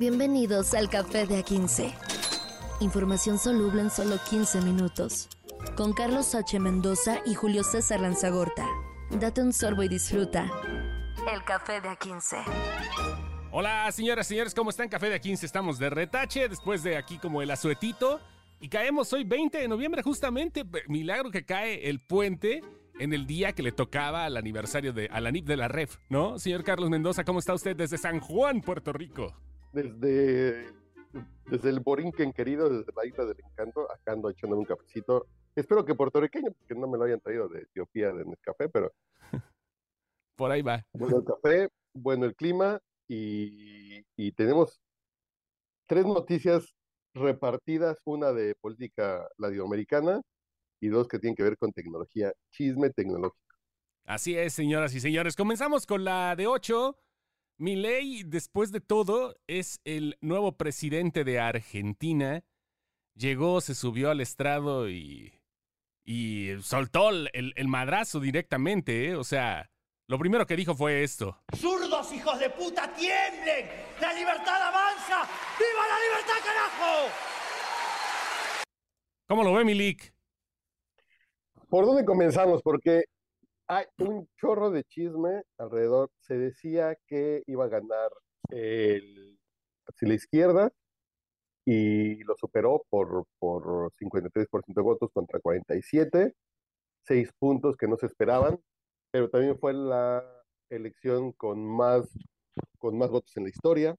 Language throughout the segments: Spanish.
Bienvenidos al Café de A15. Información soluble en solo 15 minutos. Con Carlos H. Mendoza y Julio César Lanzagorta. Date un sorbo y disfruta. El Café de A15. Hola, señoras y señores, ¿cómo están? Café de A15, estamos de retache después de aquí como el asuetito. Y caemos hoy 20 de noviembre, justamente. Milagro que cae el puente en el día que le tocaba al aniversario de a la NIP de la REF, ¿no? Señor Carlos Mendoza, ¿cómo está usted desde San Juan, Puerto Rico? Desde, desde el Borinquen querido, desde la isla del encanto, acá ando echando un cafecito. Espero que puertorriqueño, porque no me lo hayan traído de Etiopía, de café, pero... Por ahí va. Bueno el café, bueno el clima y, y tenemos tres noticias repartidas, una de política latinoamericana, y dos que tienen que ver con tecnología, chisme tecnológico. Así es, señoras y señores. Comenzamos con la de 8. Milei, después de todo, es el nuevo presidente de Argentina. Llegó, se subió al estrado y, y soltó el, el madrazo directamente. ¿eh? O sea, lo primero que dijo fue esto. ¡Zurdos, hijos de puta, tiemblen! ¡La libertad avanza! ¡Viva la libertad, carajo! ¿Cómo lo ve, Milik? ¿Por dónde comenzamos? Porque hay un chorro de chisme alrededor. Se decía que iba a ganar el, la izquierda y lo superó por, por 53% de votos contra 47, seis puntos que no se esperaban, pero también fue la elección con más, con más votos en la historia.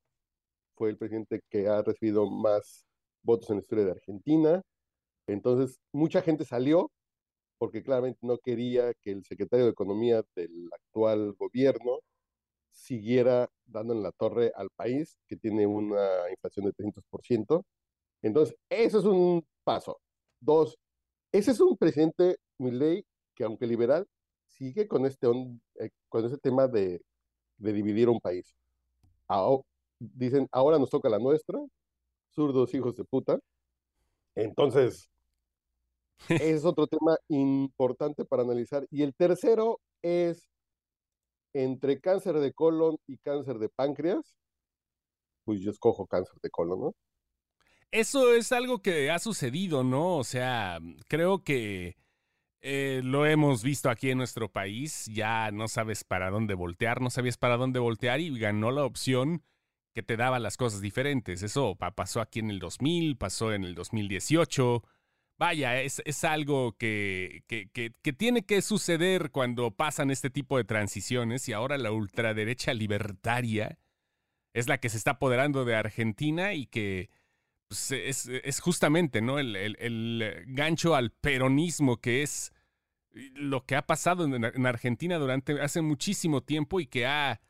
Fue el presidente que ha recibido más votos en la historia de Argentina. Entonces, mucha gente salió porque claramente no quería que el secretario de Economía del actual gobierno siguiera dando en la torre al país, que tiene una inflación de 300%. Entonces, eso es un paso. Dos, ese es un presidente, ley que aunque liberal, sigue con este, eh, con ese tema de, de dividir un país. dicen, ahora nos toca la nuestra, zurdos hijos de puta. Entonces, es otro tema importante para analizar. Y el tercero es entre cáncer de colon y cáncer de páncreas. Pues yo escojo cáncer de colon, ¿no? Eso es algo que ha sucedido, ¿no? O sea, creo que eh, lo hemos visto aquí en nuestro país. Ya no sabes para dónde voltear, no sabías para dónde voltear y ganó la opción que te daba las cosas diferentes. Eso pasó aquí en el 2000, pasó en el 2018 vaya, es, es algo que, que, que, tiene que suceder cuando pasan este tipo de transiciones y ahora la ultraderecha libertaria es la que se está apoderando de Argentina y que pues, es, es, justamente ¿no? El, el, el, gancho al peronismo que es lo que ha pasado en, en Argentina durante hace muchísimo tiempo y que ha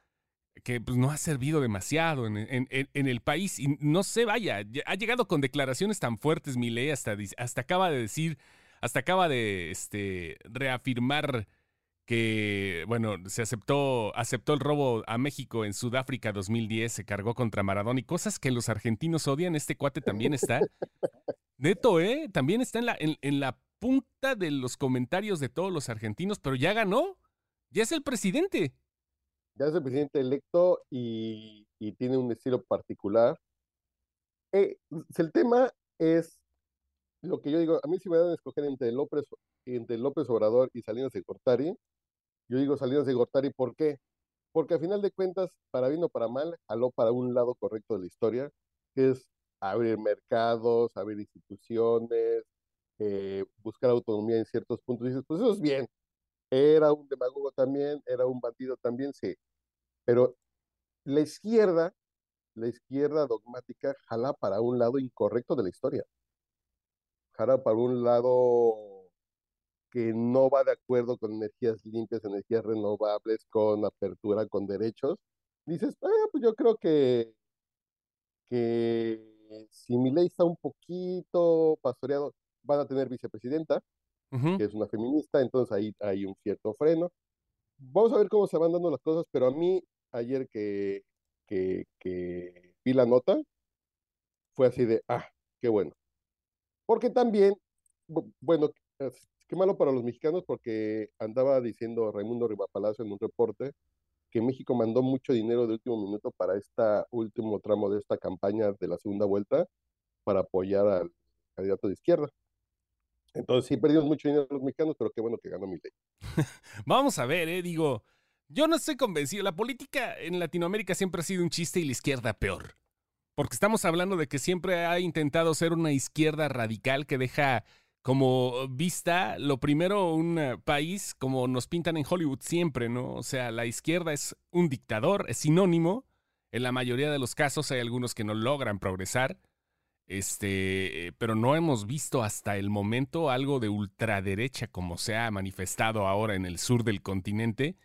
que pues, no ha servido demasiado en, el país. Y no sé, vaya, ha llegado con declaraciones tan fuertes, Milei, hasta, hasta acaba de decir, hasta acaba de este, reafirmar que, bueno, se aceptó, aceptó el robo a México en Sudáfrica 2010, se cargó contra Maradona y cosas que los argentinos odian. Este cuate también está. Neto, ¿eh? También está en la, en la punta de los comentarios de todos los argentinos, pero ya ganó. Ya es el presidente ya es el presidente electo y, tiene un estilo particular. Eh, el tema es lo que yo digo, a mí si me dan a escoger entre López, entre López Obrador y Salinas de Gortari, yo digo Salinas de Gortari, ¿por qué? Porque al final de cuentas, para bien o para mal, jaló para un lado correcto de la historia, que es abrir mercados, abrir instituciones, eh, buscar autonomía en ciertos puntos. Y dices, pues eso es bien, era un demagogo también, era un bandido también, sí. Pero la izquierda, la izquierda dogmática, jala para un lado incorrecto de la historia. Jala para un lado que no va de acuerdo con energías limpias, energías renovables, con apertura, con derechos. Dices, ah, pues yo creo que, que si mi ley está un poquito pastoreado, van a tener vicepresidenta, es una feminista, entonces ahí hay un cierto freno. Vamos a ver cómo se van dando las cosas, pero a mí ayer que, que, que vi la nota, fue así de, ah, qué bueno. Porque también, bueno, qué malo para los mexicanos porque andaba diciendo Raimundo Rivapalacio en un reporte que México mandó mucho dinero de último minuto para este último tramo de esta campaña de la segunda vuelta para apoyar al candidato de izquierda. Entonces sí perdimos mucho dinero los mexicanos, pero qué bueno que ganó mi ley. Vamos a ver, eh, digo, yo no estoy convencido. La política en Latinoamérica siempre ha sido un chiste y la izquierda peor. Porque estamos hablando de que siempre ha intentado ser una izquierda radical que deja como vista, lo primero, un eh, país como nos pintan en Hollywood siempre, ¿no? O sea, la izquierda es un dictador, es sinónimo. En la mayoría de los casos hay algunos que no logran progresar. Este, pero no hemos visto hasta el momento algo de ultraderecha como se ha manifestado ahora en el sur del continente.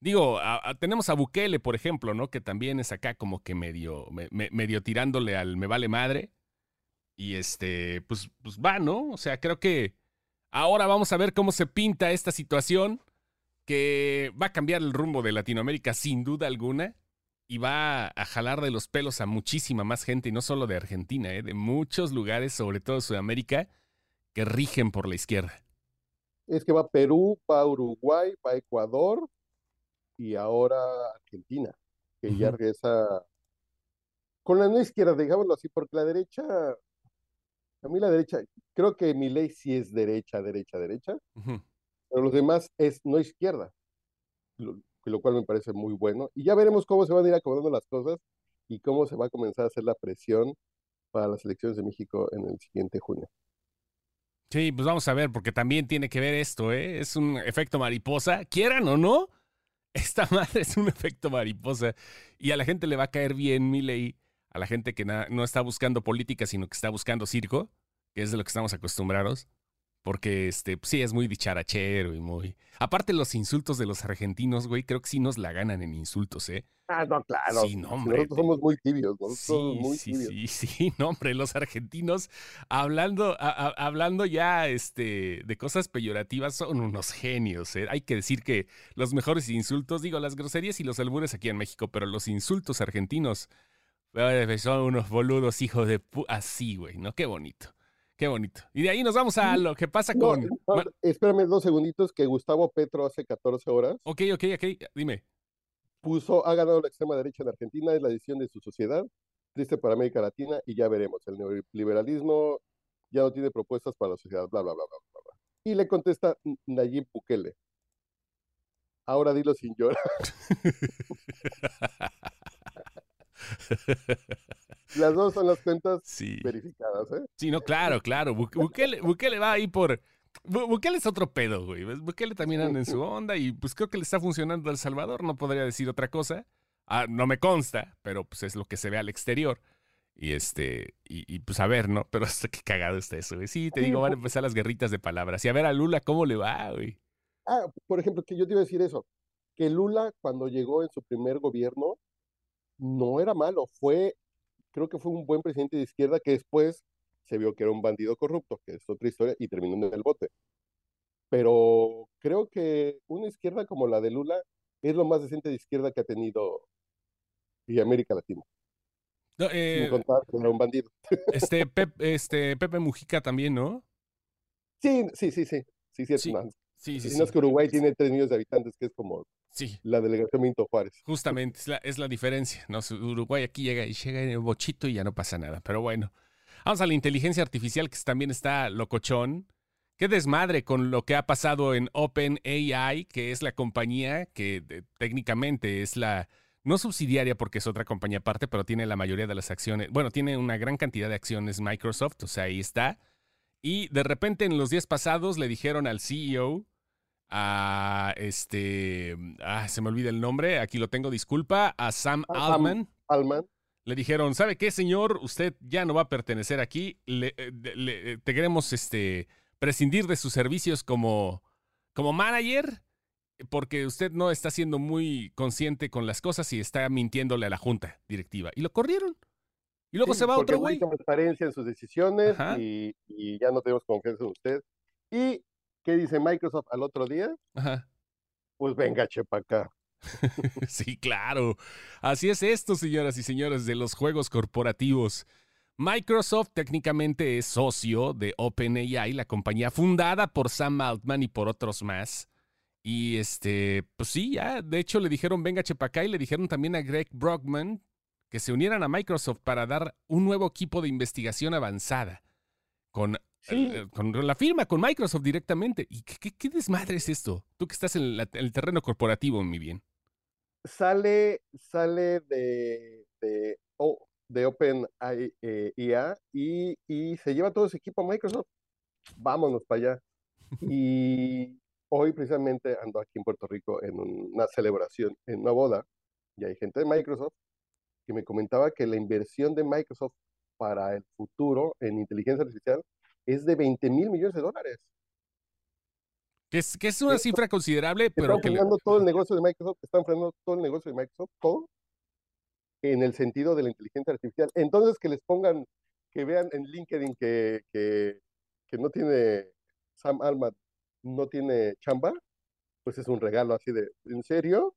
Digo, tenemos a Bukele, por ejemplo, ¿no? Que también es acá como que medio, medio tirándole al me vale madre. Y este, pues, pues va, ¿no? O sea, creo que ahora vamos a ver cómo se pinta esta situación que va a cambiar el rumbo de Latinoamérica sin duda alguna y va a jalar de los pelos a muchísima más gente, y no solo de Argentina, ¿eh? de muchos lugares, sobre todo Sudamérica, que rigen por la izquierda. Es que va Perú, va Uruguay, va Ecuador y ahora Argentina, que ya regresa con la no izquierda, digámoslo así, porque la derecha a mí la derecha, creo que mi ley sí es derecha, derecha, derecha, pero los demás es no izquierda, lo, cual me parece muy bueno. Y ya veremos cómo se van a ir acomodando las cosas y cómo se va a comenzar a hacer la presión para las elecciones de México en el siguiente junio. Sí, pues vamos a ver, porque también tiene que ver esto, ¿eh? Es un efecto mariposa, quieran o no, esta madre es un efecto mariposa y a la gente le va a caer bien mi ley a la gente que no está buscando política, sino que está buscando circo, que es de lo que estamos acostumbrados. Porque, este, pues sí, es muy dicharachero y muy... Aparte los insultos de los argentinos, güey, creo que sí nos la ganan en insultos, ¿eh? Ah, no, claro. Sí, no, hombre. Nosotros somos muy tibios, ¿no? Sí, muy sí, tibios. sí, sí, no, hombre, los argentinos, hablando, hablando ya este, de cosas peyorativas, son unos genios, ¿eh? Hay que decir que los mejores insultos, digo, las groserías y los albures aquí en México, pero los insultos argentinos son unos boludos hijos de pu así, güey, ¿no? Qué bonito. Qué bonito. Y de ahí nos vamos a lo que pasa con. espérame dos segunditos, que Gustavo Petro hace 14 horas. Ok, ok, ok, dime. Puso, ha ganado la extrema derecha en Argentina, es la decisión de su sociedad, triste para América Latina, y ya veremos. El neoliberalismo ya no tiene propuestas para la sociedad, bla, bla, bla, bla, bla. bla. Y le contesta Nayib Bukele. Ahora dilo sin llorar. Las dos son las cuentas verificadas, ¿eh? Sí, no, claro, claro. Bukele, Bukele va ahí por... Bukele es otro pedo, güey. Bukele también anda en su onda y pues creo que le está funcionando a El Salvador, no podría decir otra cosa. Ah, no me consta, pero pues es lo que se ve al exterior. Y este, y, pues a ver, ¿no? Pero hasta qué cagado está eso, güey. Sí, te digo, van a empezar las guerritas de palabras. Y a ver a Lula cómo le va, güey. Ah, por ejemplo, que yo te iba a decir eso. Que Lula, cuando llegó en su primer gobierno, no era malo, fue, creo que fue un buen presidente de izquierda que después se vio que era un bandido corrupto, que es otra historia, y terminó en el bote. Pero creo que una izquierda como la de Lula es lo más decente de izquierda que ha tenido y América Latina. No, eh, Sin contar que era un bandido. Este, este Pepe Mujica también, ¿no? Sí, sí, sí, sí. Sí, sí, sí, sí, sí, sí, es que Uruguay tiene 3 millones de habitantes, que es como Sí. La delegación Minto Juárez. Justamente, es la, es la diferencia. ¿no? Uruguay aquí llega y llega en el bochito y ya no pasa nada. Pero bueno, vamos a la inteligencia artificial que también está locochón. Qué desmadre con lo que ha pasado en OpenAI, que es la compañía que técnicamente es la, no subsidiaria porque es otra compañía aparte, pero tiene la mayoría de las acciones, bueno, tiene una gran cantidad de acciones Microsoft, o sea, ahí está. Y de repente en los días pasados le dijeron al CEO a este, ah, se me olvida el nombre, aquí lo tengo, disculpa, a Sam Altman. Altman. Le dijeron, ¿sabe qué, señor? Usted ya no va a pertenecer aquí. Le, eh, le, te queremos este, prescindir de sus servicios como, como manager porque usted no está siendo muy consciente con las cosas y está mintiéndole a la junta directiva. Y lo corrieron. Y luego se va otro güey. Transparencia en sus decisiones y, y, ya no tenemos confianza en usted. Y ¿Qué dice Microsoft al otro día? Ajá. Pues venga, chepa acá. sí, claro. Así es esto, señoras y señores, de los juegos corporativos. Microsoft técnicamente es socio de OpenAI, la compañía fundada por Sam Altman y por otros más. Y este, pues sí, ya, de hecho le dijeron venga Chepacá y le dijeron también a Greg Brockman que se unieran a Microsoft para dar un nuevo equipo de investigación avanzada con, eh, con la firma, con Microsoft directamente. ¿Y qué, qué, desmadre es esto? Tú que estás en, el terreno corporativo, mi bien. Sale, sale de, de, oh, de Open eh, IA y, y se lleva todo ese equipo a Microsoft. Vámonos para allá. Y hoy precisamente ando aquí en Puerto Rico en una celebración, en una boda, y hay gente de Microsoft que me comentaba que la inversión de Microsoft para el futuro en inteligencia artificial es de 20 mil millones de dólares. Que es, que es una cifra considerable, pero están frenando todo el negocio de Microsoft, están frenando todo el negocio de Microsoft, todo en el sentido de la inteligencia artificial. Entonces que les pongan, que vean en LinkedIn que, que, que no tiene Sam Alman no tiene chamba, pues es un regalo así de, ¿en serio?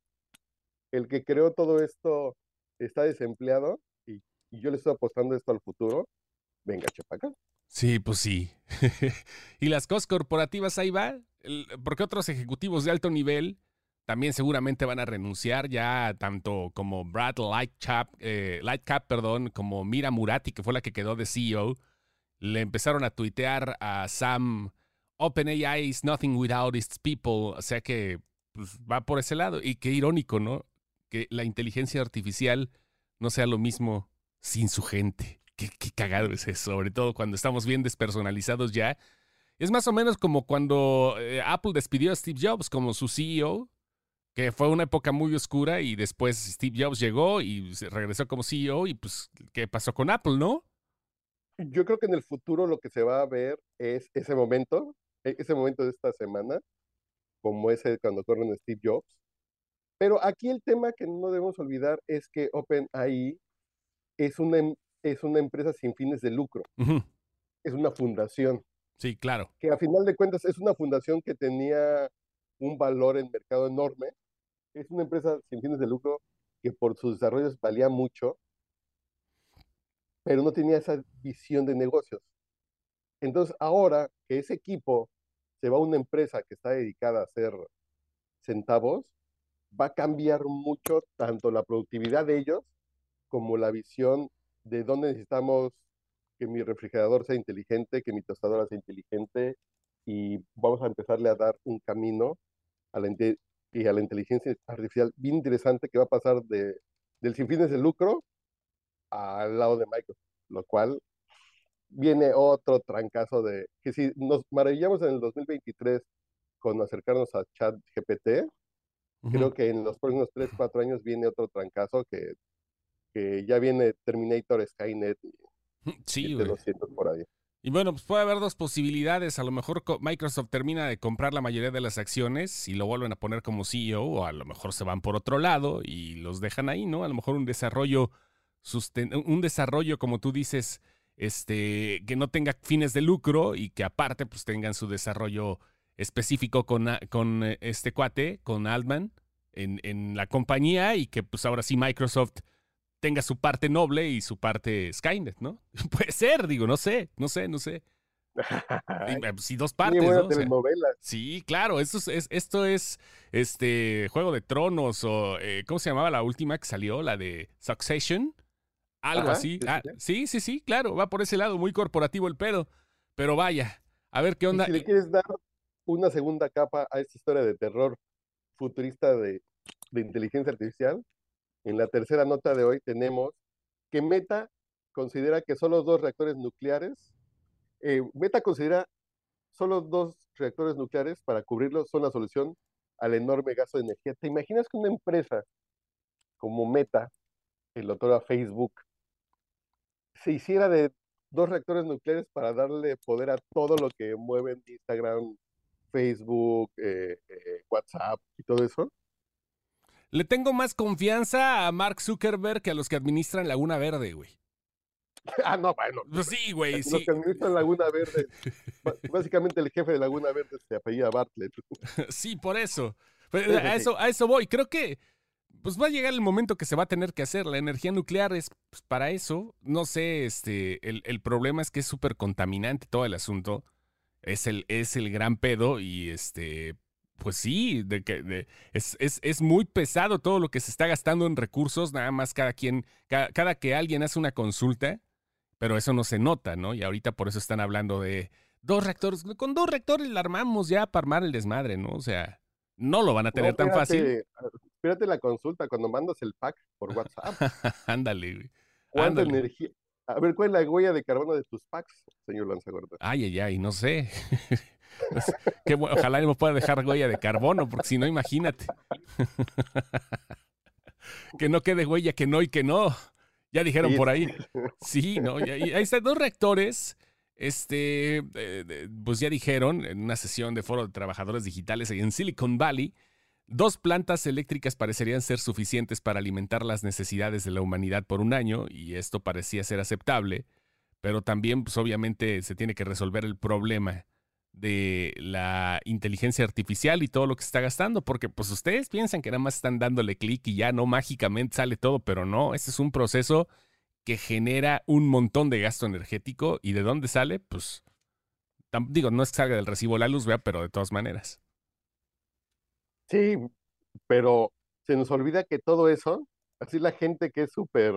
El que creó todo esto está desempleado y, yo le estoy apostando esto al futuro. Venga, chapaca. Sí, pues sí. y las cosas corporativas ahí va, porque otros ejecutivos de alto nivel también seguramente van a renunciar ya tanto como Brad Lightcap, eh, Lightcap perdón, como Mira Murati, que fue la que quedó de CEO, le empezaron a tuitear a Sam OpenAI is nothing without its people, o sea que pues, va por ese lado. Y qué irónico, ¿no? Que la inteligencia artificial no sea lo mismo sin su gente. Qué, cagado es eso, sobre todo cuando estamos bien despersonalizados ya. Es más o menos como cuando eh, Apple despidió a Steve Jobs como su CEO, que fue una época muy oscura y después Steve Jobs llegó y regresó como CEO y pues, ¿qué pasó con Apple, no? Yo creo que en el futuro lo que se va a ver es ese momento e-, ese momento de esta semana, como ese cuando corren Steve Jobs. Pero aquí el tema que no debemos olvidar es que OpenAI es una, em, es una empresa sin fines de lucro. Es una fundación. Sí, claro. Que a final de cuentas es una fundación que tenía un valor en mercado enorme. Es una empresa sin fines de lucro que por sus desarrollos valía mucho, pero no tenía esa visión de negocios. Entonces, ahora que ese equipo se va a una empresa que está dedicada a hacer centavos, va a cambiar mucho tanto la productividad de ellos como la visión de dónde necesitamos que mi refrigerador sea inteligente, que mi tostadora sea inteligente y vamos a empezarle a dar un camino a la, y a la inteligencia artificial bien interesante que va a pasar de, del sin fines de lucro al lado de Microsoft, lo cual viene otro trancazo de que si nos maravillamos en el 2023 con acercarnos a chat GPT, creo que en los próximos 3, 4 años viene otro trancazo que, que ya viene Terminator Skynet y, sí, por ahí. Y bueno, pues puede haber dos posibilidades. A lo mejor Microsoft termina de comprar la mayoría de las acciones y lo vuelven a poner como CEO, o a lo mejor se van por otro lado y los dejan ahí, ¿no? A lo mejor un desarrollo, un desarrollo, como tú dices, este, que no tenga fines de lucro y que aparte pues tengan su desarrollo específico con, con eh, este cuate, con Altman, en, en, la compañía y que pues ahora sí Microsoft tenga su parte noble y su parte Skynet, ¿no? Puede ser, digo, no sé, no sé, no sé. Sí, dos partes, ¿no? sí, claro, esto es, esto es este Juego de Tronos o eh, ¿cómo se llamaba la última que salió? La de Succession. Algo así. Ah, sí, sí, sí, claro, va por ese lado, muy corporativo el pedo. Pero vaya, a ver qué onda. si le quieres dar una segunda capa a esta historia de terror futurista de, inteligencia artificial, en la tercera nota de hoy tenemos que Meta considera que solo dos reactores nucleares, eh, Meta considera solo dos reactores nucleares para cubrirlos son la solución al enorme gasto de energía. ¿Te imaginas que una empresa como Meta, el otro a Facebook, se hiciera de dos reactores nucleares para darle poder a todo lo que mueven Instagram, Facebook, eh, eh, WhatsApp y todo eso? Le tengo más confianza a Mark Zuckerberg que a los que administran Laguna Verde, güey. Ah, no, bueno. Pues sí, güey, los sí. que administran Laguna Verde. básicamente el jefe de Laguna Verde se apellida Bartlett. sí, por eso. Pues, a, eso. a eso voy. Creo que pues va a llegar el momento que se va a tener que hacer. La energía nuclear es pues, para eso. No sé, este, el, el problema es que es súper contaminante todo el asunto. Es el, es el gran pedo y este, pues sí, de que es, es, muy pesado todo lo que se está gastando en recursos, nada más cada quien, cada, que alguien hace una consulta, pero eso no se nota, ¿no? Y ahorita por eso están hablando de dos reactores, con dos reactores la armamos ya para armar el desmadre, ¿no? O sea, no lo van a tener tan fácil. Espérate la consulta cuando mandas el pack por WhatsApp. Ándale, güey. ¿Cuánta energía? A ver, ¿cuál es la huella de carbono de tus packs, señor Lanzagorta? Ay, ay, ay, no sé. que, ojalá no pueda dejar huella de carbono, porque si no, imagínate. que no quede huella, que no y que no. Ya dijeron por ahí. Sí, ¿no? ahí están dos reactores. Este, eh, pues ya dijeron en una sesión de foro de trabajadores digitales en Silicon Valley, dos plantas eléctricas parecerían ser suficientes para alimentar las necesidades de la humanidad por un año, y esto parecía ser aceptable, pero también, pues obviamente, se tiene que resolver el problema de la inteligencia artificial y todo lo que se está gastando, porque pues ustedes piensan que nada más están dándole clic y ya no mágicamente sale todo, pero no, este es un proceso que genera un montón de gasto energético y de dónde sale, pues digo, no es que salga del recibo la luz, vea, pero de todas maneras. Sí, pero se nos olvida que todo eso, así la gente que es súper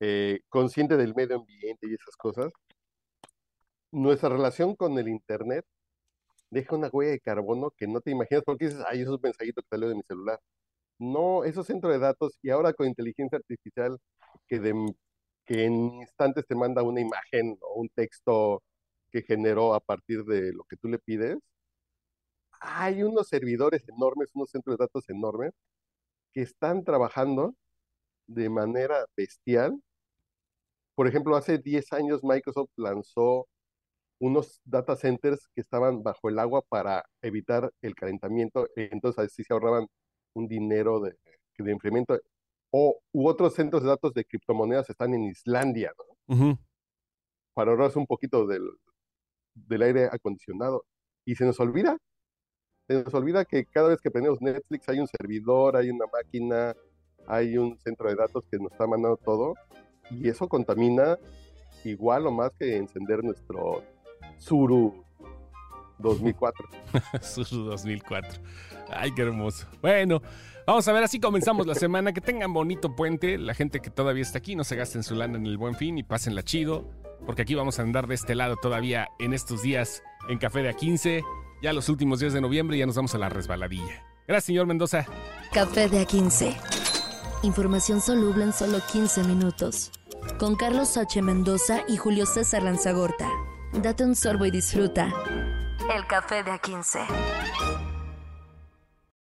eh, consciente del medio ambiente y esas cosas, nuestra relación con el Internet deja una huella de carbono que no te imaginas porque dices, ay, esos mensajitos que salió de mi celular. No, esos centros de datos y ahora con inteligencia artificial que, que en instantes te manda una imagen o un texto que generó a partir de lo que tú le pides, hay unos servidores enormes, unos centros de datos enormes que están trabajando de manera bestial. Por ejemplo, hace 10 años Microsoft lanzó unos data centers que estaban bajo el agua para evitar el calentamiento, entonces así se ahorraban un dinero de, de enfriamiento. O u otros centros de datos de criptomonedas están en Islandia, ¿no? Para ahorrarse un poquito del, del aire acondicionado. Y se nos olvida, se nos olvida que cada vez que prendemos Netflix hay un servidor, hay una máquina, hay un centro de datos que nos está mandando todo. Y eso contamina igual o más que encender nuestro Suru 2004. Suru 2004. Ay, qué hermoso. Bueno, vamos a ver, así comenzamos la semana. Que tengan bonito puente. La gente que todavía está aquí, no se gasten su lana en el buen fin y pásenla chido. Porque aquí vamos a andar de este lado todavía en estos días en Café de A15. Ya los últimos días de noviembre ya nos vamos a la resbaladilla. Gracias, señor Mendoza. Café de A15. Información soluble en solo 15 minutos. Con Carlos H. Mendoza y Julio César Lanzagorta. Date un sorbo y disfruta. El café de A15.